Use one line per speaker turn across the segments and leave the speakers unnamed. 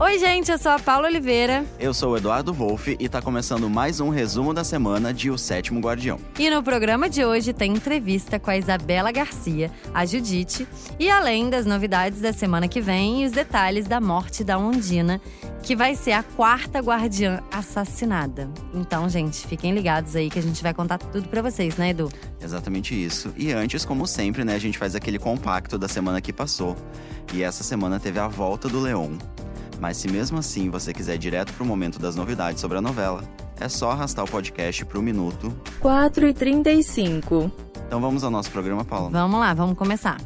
Oi, gente, eu sou a Paula Oliveira.
Eu sou o Eduardo Wolff e tá começando mais um resumo da semana de O Sétimo Guardião.
E no programa de hoje tem entrevista com a Isabela Garcia, a Judite, e além das novidades da semana que vem e os detalhes da morte da Ondina, que vai ser a quarta guardiã assassinada. Então, gente, fiquem ligados aí que a gente vai contar tudo para vocês, né, Edu?
Exatamente isso. E antes, como sempre, né, a gente faz aquele compacto da semana que passou. E essa semana teve a volta do Leon. Mas se mesmo assim você quiser ir direto pro momento das novidades sobre a novela, é só arrastar o podcast pro minuto
4 e 35.
Então vamos ao nosso programa, Paula.
Vamos lá, vamos começar.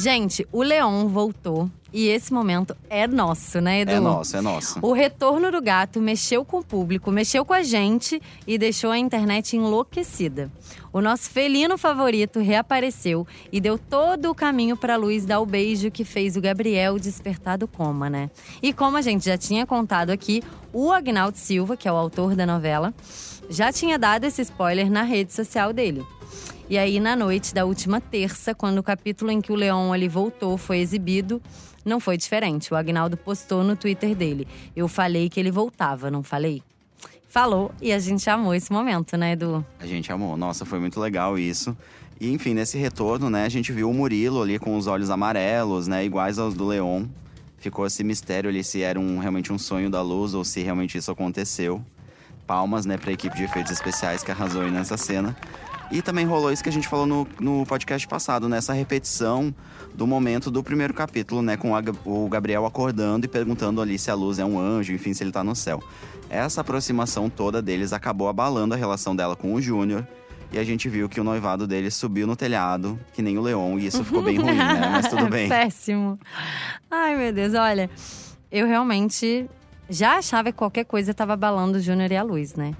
Gente, o Leon voltou e esse momento é nosso, né, Edu?
É nosso, é nosso.
O retorno do gato mexeu com o público, mexeu com a gente e deixou a internet enlouquecida. O nosso felino favorito reapareceu e deu todo o caminho para Luiz dar o beijo que fez o Gabriel despertar do coma, né? E como a gente já tinha contado aqui, o Agnaldo Silva, que é o autor da novela, já tinha dado esse spoiler na rede social dele. E aí, na noite da última terça, quando o capítulo em que o Leão ali voltou foi exibido, não foi diferente. O Agnaldo postou no Twitter dele: Eu falei que ele voltava, não falei? Falou e a gente amou esse momento, né, Edu?
A gente amou. Nossa, foi muito legal isso. E enfim, nesse retorno, né, a gente viu o Murilo ali com os olhos amarelos, né, iguais aos do Leon. Ficou esse mistério ali se era um, realmente um sonho da luz ou se realmente isso aconteceu. Palmas, né, pra equipe de efeitos especiais que arrasou aí nessa cena. E também rolou isso que a gente falou no, no podcast passado, nessa né? repetição do momento do primeiro capítulo, né? Com a, o Gabriel acordando e perguntando ali se a luz é um anjo, enfim, se ele tá no céu. Essa aproximação toda deles acabou abalando a relação dela com o Júnior. E a gente viu que o noivado dele subiu no telhado, que nem o Leon, e isso ficou bem ruim, né? Mas tudo bem.
Péssimo. Ai, meu Deus, olha, eu realmente já achava que qualquer coisa estava abalando o Júnior e a luz, né?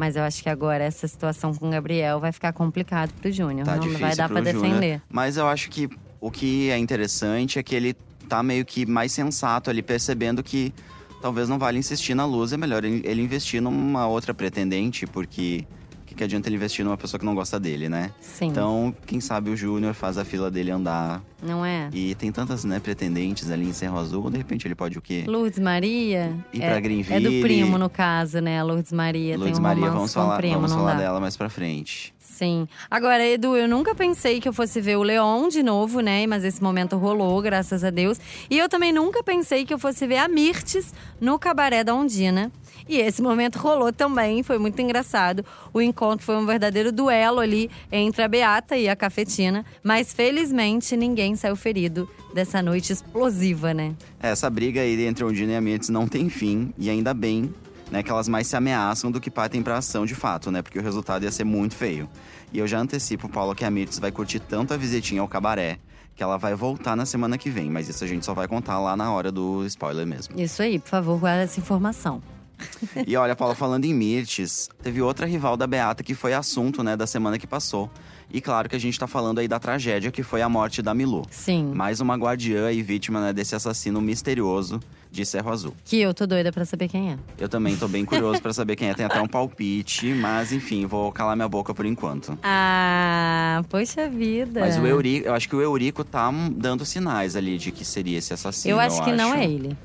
Mas eu acho que agora essa situação com o Gabriel vai ficar complicado pro Júnior.
Tá
não vai dar para defender.
Mas eu acho que o que é interessante é que ele tá meio que mais sensato ali, percebendo que talvez não vale insistir na luz, é melhor ele investir numa outra pretendente, porque que, que adianta ele investir numa pessoa que não gosta dele, né?
Sim.
Então, quem sabe o Júnior faz a fila dele andar.
Não é?
E tem tantas, né, pretendentes ali em Cerro Azul, de repente ele pode o quê?
Lourdes Maria.
Ir
é,
pra Greenville.
É do primo, no caso, né? A Lourdes Maria.
Lourdes
tem um
Maria, vamos falar,
primo,
vamos falar
dá.
dela mais pra frente.
Sim. Agora, Edu, eu nunca pensei que eu fosse ver o Leon de novo, né? Mas esse momento rolou, graças a Deus. E eu também nunca pensei que eu fosse ver a Mirtes no cabaré da Ondina. E esse momento rolou também, foi muito engraçado. O encontro foi um verdadeiro duelo ali entre a Beata e a Cafetina. Mas felizmente ninguém saiu ferido dessa noite explosiva, né?
Essa briga aí entre Ondina e a Mirtes não tem fim, e ainda bem né, que elas mais se ameaçam do que partem pra ação de fato, né? Porque o resultado ia ser muito feio. E eu já antecipo, Paulo, que a Mirtz vai curtir tanto a visitinha ao cabaré que ela vai voltar na semana que vem. Mas isso a gente só vai contar lá na hora do spoiler mesmo.
Isso aí, por favor, guarda essa informação.
e olha, Paula, falando em Mirtes, teve outra rival da Beata que foi assunto, né, da semana que passou. E claro que a gente tá falando aí da tragédia que foi a morte da Milu.
Sim.
Mais uma guardiã e vítima né, desse assassino misterioso de Cerro Azul.
Que eu tô doida pra saber quem é.
Eu também tô bem curioso pra saber quem é. Tem até um palpite, mas enfim, vou calar minha boca por enquanto.
Ah, poxa vida.
Mas o Eurico, eu acho que o Eurico tá dando sinais ali de que seria esse assassino.
Eu acho
eu
que
acho.
não é ele.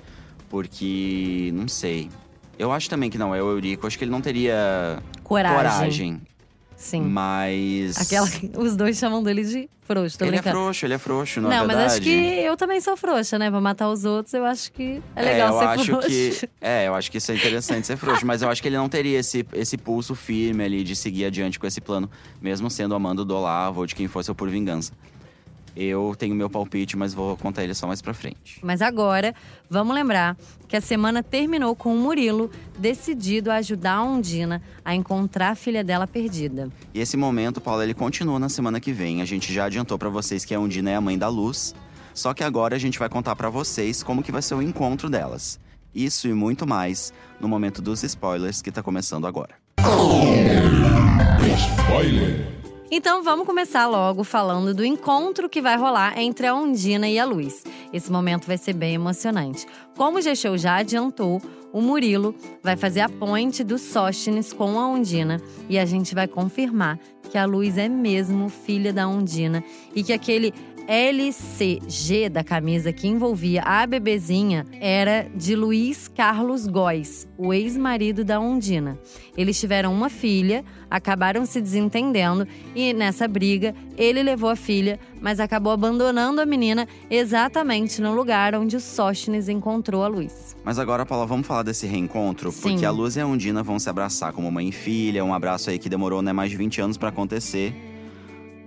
Porque, não sei. Eu acho também que não é o Eurico. Acho que ele não teria
coragem.
coragem.
Sim.
Mas.
Aquela, os dois chamam dele de frouxo, tô
ele
brincando.
é frouxo, ele é frouxo, não,
Não,
é
mas
verdade?
acho que eu também sou frouxa, né? Pra matar os outros, eu acho que é legal
eu
ser
acho
frouxo.
que É, eu acho que isso é interessante ser frouxo. mas eu acho que ele não teria esse, esse pulso firme ali de seguir adiante com esse plano, mesmo sendo amando do Olavo ou de quem fosse eu por vingança. Eu tenho meu palpite, mas vou contar ele só mais pra frente.
Mas agora, vamos lembrar que a semana terminou com o Murilo decidido a ajudar a Ondina a encontrar a filha dela perdida.
E esse momento, Paulo, ele continua na semana que vem. A gente já adiantou pra vocês que a Undina é a mãe da Luz. Só que agora a gente vai contar pra vocês como que vai ser o encontro delas. Isso e muito mais no momento dos spoilers que tá começando agora.
Spoiler.
Então vamos começar logo falando do encontro que vai rolar entre a Ondina e a Luz. Esse momento vai ser bem emocionante. Como o G-Show já adiantou, o Murilo vai fazer a ponte do Sóstenes com a Ondina e a gente vai confirmar que a Luz é mesmo filha da Ondina e que aquele LCG da camisa que envolvia a bebezinha era de Luiz Carlos Góes, o ex-marido da Ondina. Eles tiveram uma filha, acabaram se desentendendo e nessa briga ele levou a filha, mas acabou abandonando a menina exatamente no lugar onde o Sóstenes encontrou a Luz.
Mas agora, Paula, vamos falar desse reencontro?
Sim.
Porque a Luz e a Ondina vão se abraçar como mãe e filha, um abraço aí que demorou né, mais de 20 anos para acontecer.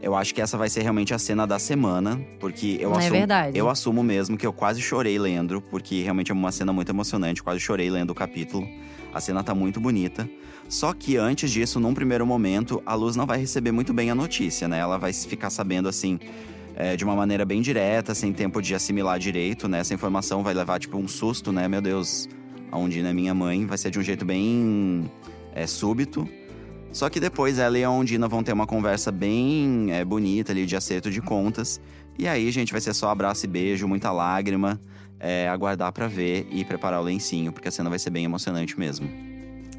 Eu acho que essa vai ser realmente a cena da semana, porque eu
É
assumo,
verdade.
eu assumo mesmo que eu quase chorei lendo, porque realmente é uma cena muito emocionante, quase chorei lendo o capítulo. A cena tá muito bonita. Só que antes disso, num primeiro momento, a Luz não vai receber muito bem a notícia, né? Ela vai ficar sabendo assim, é, de uma maneira bem direta, sem tempo de assimilar direito, né? Essa informação vai levar, tipo, um susto, né? Meu Deus, a Ondina é minha mãe. Vai ser de um jeito bem é, súbito. Só que depois ela e a Ondina vão ter uma conversa bem é, bonita ali, de acerto de contas. E aí, gente, vai ser só abraço e beijo, muita lágrima. É, aguardar pra ver e preparar o lencinho, porque a cena vai ser bem emocionante mesmo.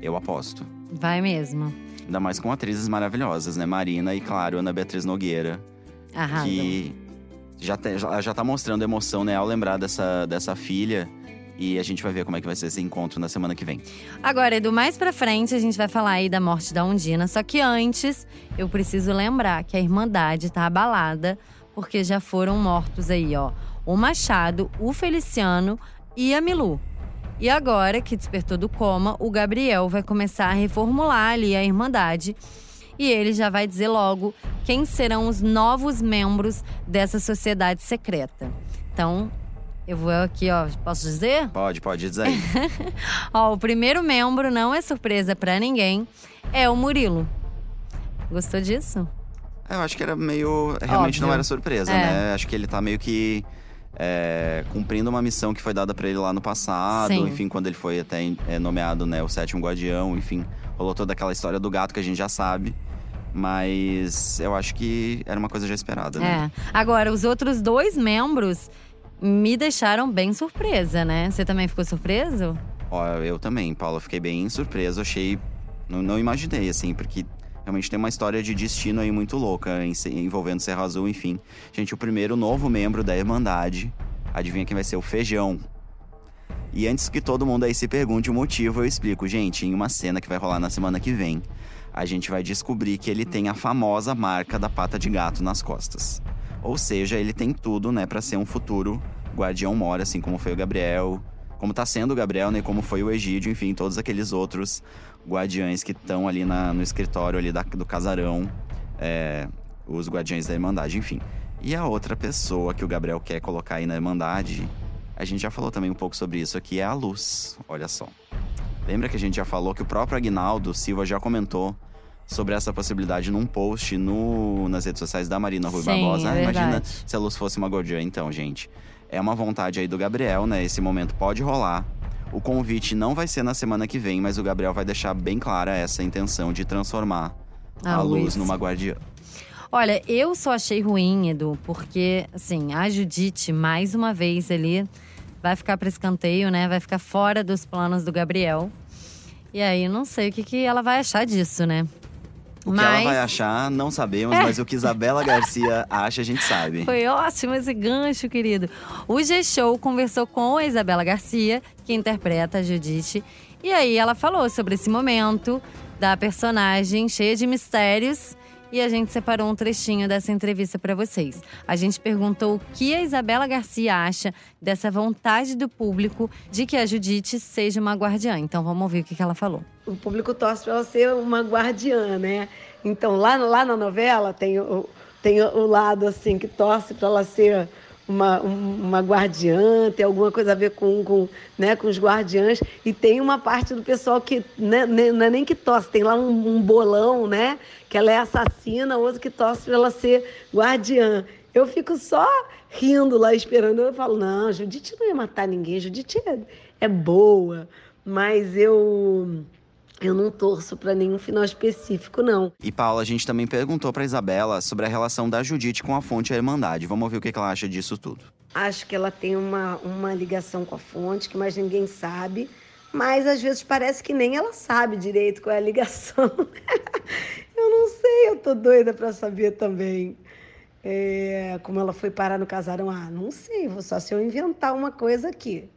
Eu aposto.
Vai mesmo.
Ainda mais com atrizes maravilhosas, né? Marina e, claro, Ana Beatriz Nogueira.
Arrasam.
que já, te- já, já tá mostrando emoção, né? Ao lembrar dessa, dessa filha. E a gente vai ver como é que vai ser esse encontro na semana que vem.
Agora, Edu, mais pra frente a gente vai falar aí da morte da Ondina. Só que antes, eu preciso lembrar que a Irmandade tá abalada, porque já foram mortos aí, ó. O Machado, o Feliciano e a Milu. E agora que despertou do coma, o Gabriel vai começar a reformular ali a Irmandade. E ele já vai dizer logo quem serão os novos membros dessa sociedade secreta. Então, eu vou aqui, ó. Posso dizer?
Pode, pode dizer aí.
Ó, o primeiro membro não é surpresa pra ninguém, é o Murilo. Gostou disso?
Eu acho que era meio. Realmente
Óbvio.
não era surpresa,
É.
né? Acho que ele tá meio que. é, cumprindo uma missão que foi dada pra ele lá no passado,
Sim.
enfim, quando ele foi até é, nomeado, né, o sétimo guardião, enfim, rolou toda aquela história do gato que a gente já sabe, mas eu acho que era uma coisa já esperada, né?
É. Agora, os outros dois membros me deixaram bem surpresa, né? Você também ficou surpreso?
Ó, eu também, Paulo, fiquei bem surpreso, achei. Não, não imaginei, assim, porque realmente tem uma história de destino aí muito louca, envolvendo Serra Azul, enfim. Gente, o primeiro novo membro da Irmandade, adivinha quem vai ser? O Feijão. E antes que todo mundo aí se pergunte o motivo, eu explico. Gente, em uma cena que vai rolar na semana que vem, a gente vai descobrir que ele tem a famosa marca da pata de gato nas costas. Ou seja, ele tem tudo, né, pra ser um futuro guardião mora, assim como foi o Gabriel, como tá sendo o Gabriel, né, como foi o Egídio, enfim, todos aqueles outros guardiães que estão ali na- no escritório ali da- do casarão, é, os guardiões da Irmandade, enfim. E a outra pessoa que o Gabriel quer colocar aí na Irmandade, a gente já falou também um pouco sobre isso aqui, é a Luz, olha só. Lembra que a gente já falou que o próprio Agnaldo Silva já comentou sobre essa possibilidade num post no, nas redes sociais da Marina Rui
Sim,
Barbosa?
é
imagina se a Luz fosse uma guardiã, então, gente. É uma vontade aí do Gabriel, né? Esse momento pode rolar. O convite não vai ser na semana que vem, mas o Gabriel vai deixar bem clara essa intenção de transformar
A
a, luz
Luz.
numa guardiã.
Olha, eu só achei ruim, Edu, porque, assim, a Judite, mais uma vez ali, vai ficar para escanteio, né? Vai ficar fora dos planos do Gabriel. E aí, não sei o que, que ela vai achar disso, né?
O que ela vai achar, não sabemos, mas o que Isabela Garcia acha, a gente sabe.
Foi ótimo esse gancho, querido. O G-Show conversou com a Isabela Garcia, que interpreta a Judite. E aí ela falou sobre esse momento da personagem cheia de mistérios. E a gente separou um trechinho dessa entrevista para vocês. A gente perguntou o que a Isabela Garcia acha dessa vontade do público de que a Judite seja uma guardiã. Então vamos ouvir o que ela falou.
o público torce para ela ser uma guardiã, né? Então, lá, lá na novela tem o, tem o lado assim que torce para ela ser uma, um- uma guardiã, tem alguma coisa a ver com, com, né, com os guardiãs. E tem uma parte do pessoal que né, ne- não é nem que torce, tem lá um, um bolão, né? Que ela é assassina, outro que torce para ela ser guardiã. Eu fico só rindo lá, esperando. Eu falo, não, Judite não ia matar ninguém, Judite é, é boa. Mas eu, eu não torço para nenhum final específico, não.
E Paula, a gente também perguntou pra Isabela sobre a relação da Judite com a fonte e a Irmandade. Vamos ouvir o que que ela acha disso tudo.
Acho que ela tem uma, uma ligação com a fonte que mais ninguém sabe. Mas às vezes parece que nem ela sabe direito qual é a ligação. eu não sei, eu tô doida para saber também. é, como ela foi parar no casarão. Ah, não sei, vou só se eu inventar uma coisa aqui.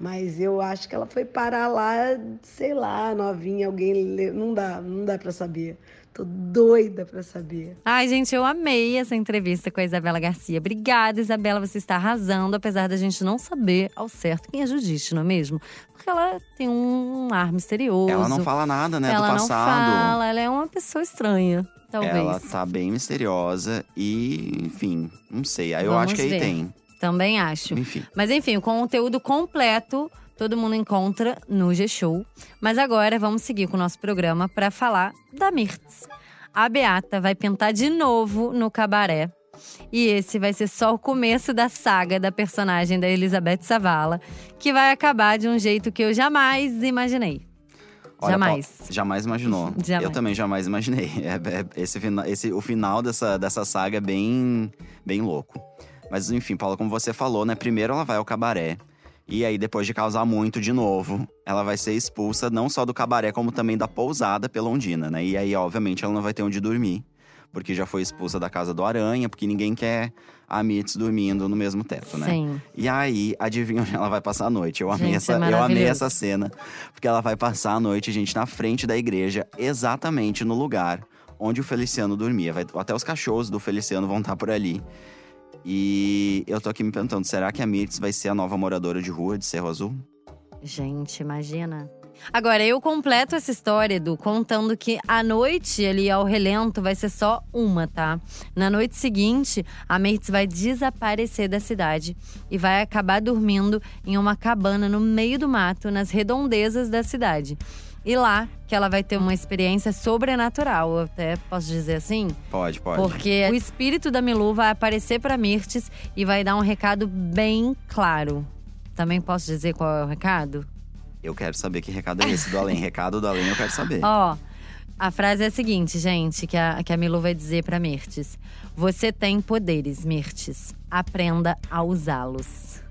Mas eu acho que ela foi parar lá, sei lá, novinha, alguém. Não dá, não dá para saber. Tô doida para saber.
Ai, gente, eu amei essa entrevista com a Isabela Garcia. Obrigada, Isabela, você está arrasando, apesar da gente não saber ao certo quem é Judite, não é mesmo? Porque ela tem um ar misterioso.
Ela não fala nada, né,
ela
do passado.
não fala, ela é uma pessoa estranha, talvez.
Ela tá bem misteriosa e, enfim, não sei. Aí eu
Vamos
acho que aí
ver.
tem.
Também acho.
Enfim.
Mas enfim, o conteúdo completo todo mundo encontra no G-Show. Mas agora vamos seguir com o nosso programa para falar da Mirtz. A Beata vai pintar de novo no cabaré. E esse vai ser só o começo da saga da personagem da Elizabeth Savala, que vai acabar de um jeito que eu jamais imaginei.
Olha,
jamais.
Jamais imaginou.
Jamais.
Eu também jamais imaginei. É- é- esse, esse, o final dessa, dessa saga é bem, bem louco. Mas enfim, Paula, como você falou, né? Primeiro ela vai ao cabaré. E aí, depois de causar muito de novo, ela vai ser expulsa não só do cabaré, como também da pousada pela Ondina, né? E aí, obviamente, ela não vai ter onde dormir. Porque já foi expulsa da casa do Aranha, porque ninguém quer a Mitz dormindo no mesmo teto, né?
Sim.
E aí, adivinha onde ela vai passar a noite? Eu amei,
Gente,
essa,
é
eu amei essa cena. Porque ela vai passar a noite, gente, na frente da igreja, exatamente no lugar onde o Feliciano dormia. Vai- até os cachorros do Feliciano vão estar por ali. E eu tô aqui me perguntando, será que a Mirtz vai ser a nova moradora de rua de Cerro Azul?
Gente, imagina. Agora, eu completo essa história, Edu, contando que a noite ali ao relento vai ser só uma, tá? Na noite seguinte, a Mertz vai desaparecer da cidade e vai acabar dormindo em uma cabana no meio do mato, nas redondezas da cidade. E lá que ela vai ter uma experiência sobrenatural, eu até posso dizer assim.
Pode, pode.
Porque o espírito da Milu vai aparecer pra Mirtes e vai dar um recado bem claro. Também posso dizer qual é o recado?
Eu quero saber que recado é esse do além. recado do além eu quero saber.
Ó, a frase é a seguinte, gente, que a, que a Milu vai dizer pra Mirtes. Você tem poderes, Mirtes. Aprenda a usá-los.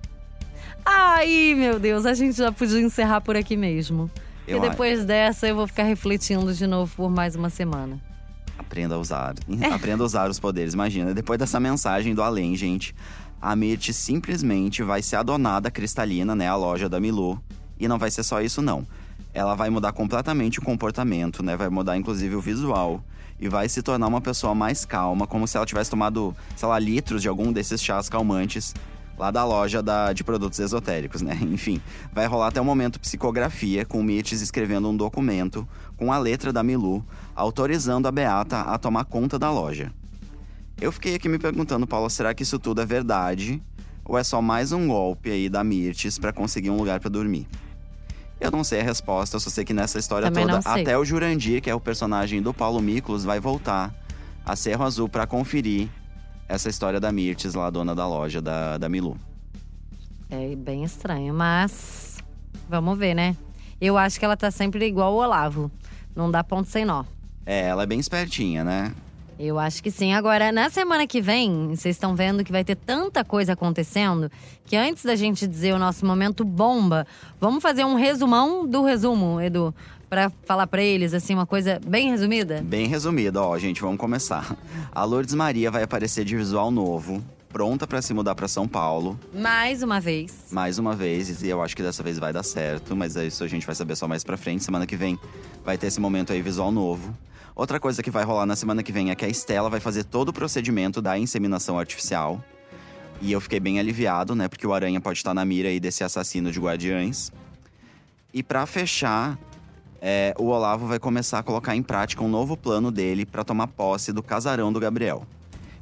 Ai, meu Deus, a gente já podia encerrar por aqui mesmo.
Eu
e depois dessa, eu vou ficar refletindo de novo por mais uma semana.
Aprenda a usar. Aprenda a usar os poderes. Imagina, depois dessa mensagem do além, gente, a Mirth simplesmente vai ser a donada cristalina, né? A loja da Milu. E não vai ser só isso, não. Ela vai mudar completamente o comportamento, né? Vai mudar, inclusive, o visual. E vai se tornar uma pessoa mais calma, como se ela tivesse tomado, sei lá, litros de algum desses chás calmantes lá da loja da- de produtos esotéricos, né? Enfim, vai rolar até o momento psicografia, com o Mitch escrevendo um documento com a letra da Milu, autorizando a Beata a tomar conta da loja. Eu fiquei aqui me perguntando, Paula, será que isso tudo é verdade? Ou é só mais um golpe aí da Mirtes pra conseguir um lugar pra dormir? Eu não sei a resposta, eu só sei que nessa história
Também
toda, até o Jurandir, que é o personagem do Paulo Miklos, vai voltar a Cerro Azul pra conferir essa história da Mirtes, lá dona da loja da, da Milu.
É bem estranho, mas vamos ver, né? Eu acho que ela tá sempre igual o Olavo. Não dá ponto sem nó.
É, ela é bem espertinha, né?
Eu acho que sim. Agora, na semana que vem, vocês estão vendo que vai ter tanta coisa acontecendo que antes da gente dizer o nosso momento bomba, vamos fazer um resumão do resumo, Edu, Pra falar pra eles assim uma coisa bem resumida.
Bem resumida, ó, gente, vamos começar. A Lourdes Maria vai aparecer de visual novo, pronta pra se mudar pra São Paulo,
Mais uma vez.
mais uma vez, e eu acho que dessa vez vai dar certo, mas isso a gente vai saber só mais pra frente. Semana que vem vai ter esse momento aí visual novo. Outra coisa que vai rolar na semana que vem é que a Estela vai fazer todo o procedimento da inseminação artificial. E eu fiquei bem aliviado, né? Porque o Aranha pode estar na mira aí desse assassino de guardiães. E pra fechar, é, o Olavo vai começar a colocar em prática um novo plano dele pra tomar posse do casarão do Gabriel.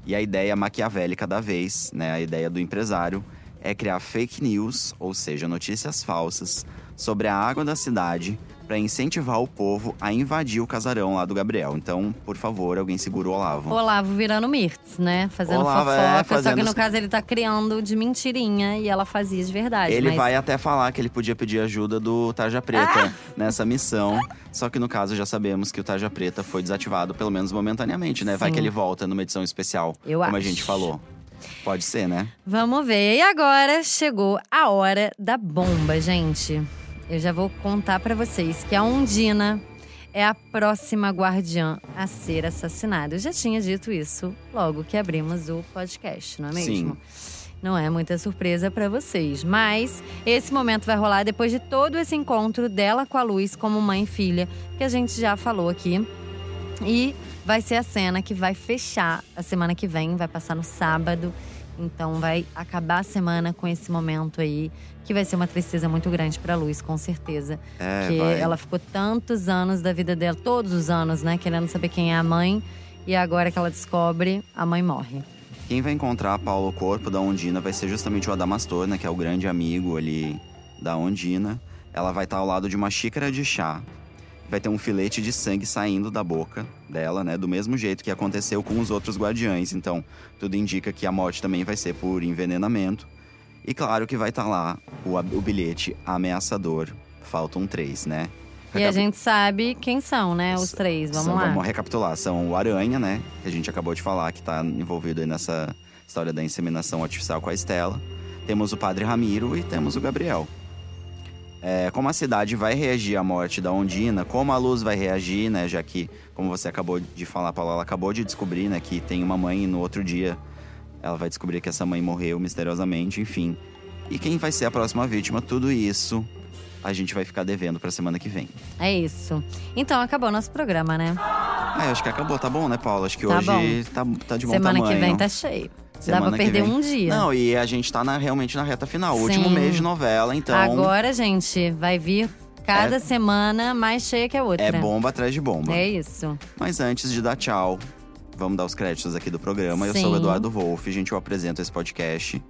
E a ideia maquiavélica da vez, né, a ideia do empresário, é criar fake news, ou seja, notícias falsas, sobre a água da cidade para incentivar o povo a invadir o casarão lá do Gabriel. Então, por favor, alguém segura o Olavo.
Olavo virando Mirtz, né? Fazendo
Olavo,
fofoca.
é,
Só que
fazendo-
no caso ele tá criando de mentirinha e ela fazia de verdade.
Ele
mas...
vai até falar que ele podia pedir ajuda do Tarja
Ah!
Preta nessa missão. Só que no caso já sabemos que o Tarja Preta foi desativado, pelo menos momentaneamente, né? Vai
Sim.
que ele volta numa edição especial,
Eu
como a
acho.
gente falou. Pode ser, né?
Vamos ver. E agora chegou a hora da bomba, gente. Eu já vou contar pra vocês que a Ondina, é a próxima guardiã a ser assassinada. Eu já tinha dito isso logo que abrimos o podcast, não é mesmo?
Sim.
Não é muita surpresa para vocês, mas esse momento vai rolar depois de todo esse encontro dela com a Luz como mãe e filha, que a gente já falou aqui. E vai ser a cena que vai fechar a semana que vem, vai passar no sábado. Então vai acabar a semana com esse momento aí, que vai ser uma tristeza muito grande pra Luz, com certeza.
É,
Porque
vai.
ela ficou tantos anos da vida dela, todos os anos, né, querendo saber quem é a mãe. E agora que ela descobre, a mãe morre.
Quem vai encontrar a Paula o corpo da Ondina vai ser justamente o Adamastor, né? Que é o grande amigo ali da Ondina. Ela vai estar ao lado de uma xícara de chá. Vai ter um filete de sangue saindo da boca dela, né? Do mesmo jeito que aconteceu com os outros guardiães. Então, tudo indica que a morte também vai ser por envenenamento. E claro que vai estar lá o, o bilhete ameaçador. Faltam três, né?
E a gente sabe quem são, né? Os três. Vamos
São-
lá.
Vamos recapitular. São o Aranha, né? Que a gente acabou de falar, que tá envolvido aí nessa história da inseminação artificial com a Estela. Temos o Padre Ramiro e temos o Gabriel. É, como a cidade vai reagir à morte da Ondina, como a luz vai reagir, né? Já que, como você acabou de falar, Paula, ela acabou de descobrir, né? Que tem uma mãe e no outro dia ela vai descobrir que essa mãe morreu misteriosamente, enfim. E quem vai ser a próxima vítima, tudo isso a gente vai ficar devendo pra semana que vem.
É isso. Então, acabou nosso programa, né?
Ah, eu acho que acabou, tá bom, né, Paula? Acho que
Tá
hoje tá, tá de bom
Semana
tamanho.
que vem tá cheio.
Semana
Dá pra perder um dia.
Não, e a gente tá na- realmente na reta final.
Sim.
Último mês de novela, então
Agora, gente, vai vir cada semana mais cheia que a outra.
é bomba atrás de bomba.
É isso.
Mas antes de dar tchau, vamos dar os créditos aqui do programa. Eu
Sim.
sou o Eduardo Wolff, gente, eu apresento esse podcast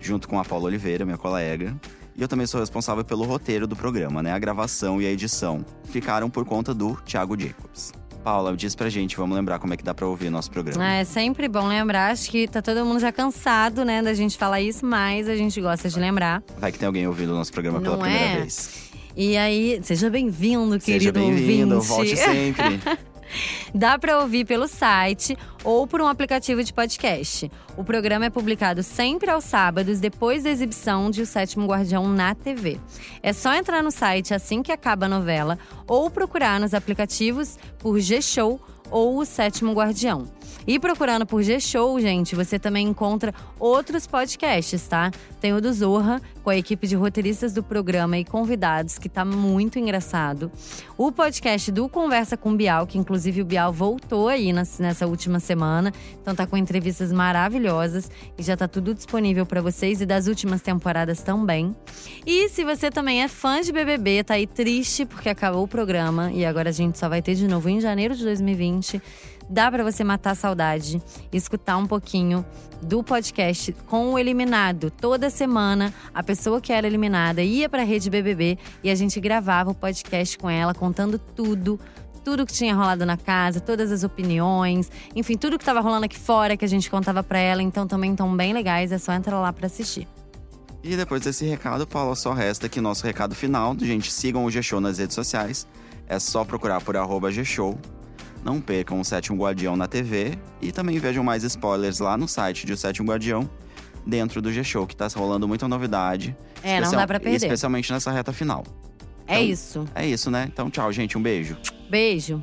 junto com a Paula Oliveira, minha colega. E eu também sou responsável pelo roteiro do programa, né? A gravação e a edição ficaram por conta do Thiago Jacobs. Paula, diz pra gente, vamos lembrar como é que dá pra ouvir nosso programa.
É sempre bom lembrar. Acho que tá todo mundo já cansado, né, da gente falar isso, mas a gente gosta de lembrar.
Vai que tem alguém ouvindo o nosso programa pela
Não
primeira
é?
vez.
E aí, seja bem-vindo,
Seja
querido
bem-vindo,
ouvinte.
volte sempre.
Dá pra ouvir pelo site ou por um aplicativo de podcast. O programa é publicado sempre aos sábados, depois da exibição de O Sétimo Guardião na TV. É só entrar no site assim que acaba a novela ou procurar nos aplicativos por G-Show ou O Sétimo Guardião. E procurando por G-Show, gente, você também encontra outros podcasts, tá? Tem o do Zorra, com a equipe de roteiristas do programa e convidados, que tá muito engraçado. O podcast do Conversa com Bial, que inclusive o Bial voltou aí nessa última semana. Então tá com entrevistas maravilhosas e já tá tudo disponível pra vocês e das últimas temporadas também. E se você também é fã de BBB, tá aí triste porque acabou o programa e agora a gente só vai ter de novo em janeiro de 2020. Dá pra você matar a saudade escutar um pouquinho do podcast com o eliminado. Toda semana, a pessoa que era eliminada ia pra rede BBB e a gente gravava o podcast com ela, contando tudo. Tudo que tinha rolado na casa, todas as opiniões, enfim, tudo que tava rolando aqui fora que a gente contava pra ela. Então também estão bem legais, é só entrar lá pra assistir.
E depois desse recado, Paula, só resta aqui nosso recado final. Gente, sigam o G-Show nas redes sociais. É só procurar por arroba G-Show. Não percam o Sétimo Guardião na TV. E também vejam mais spoilers lá no site de O Sétimo Guardião, dentro do G-Show, que tá rolando muita novidade.
É, não dá pra perder.
Especialmente nessa reta final.
É
Então-
isso.
É isso, né? Então, tchau, gente. Um beijo.
Beijo.